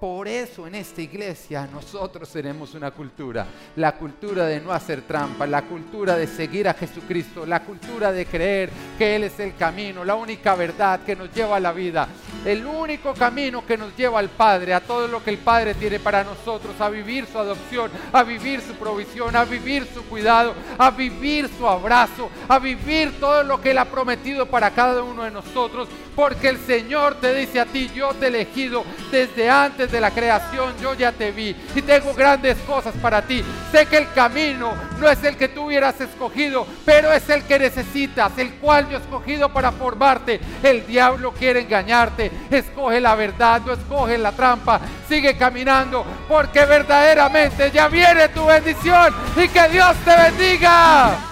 Por eso en esta iglesia nosotros tenemos una cultura, la cultura de no hacer trampa, la cultura de seguir a Jesucristo, la cultura de creer que Él es el camino, la única verdad que nos lleva a la vida, el único camino que nos lleva al Padre, a todo lo que el Padre tiene para nosotros, a vivir su adopción, a vivir su provisión, a vivir su cuidado, a vivir su abrazo, a vivir todo lo que Él ha prometido para cada uno de nosotros, porque el Señor te dice a ti, yo te he elegido desde de la creación yo ya te vi y tengo grandes cosas para ti. Sé que el camino no es el que tú hubieras escogido, pero es el que necesitas, el cual yo he escogido para formarte. El diablo quiere engañarte. Escoge la verdad, no escoge la trampa. Sigue caminando porque verdaderamente ya viene tu bendición y que Dios te bendiga.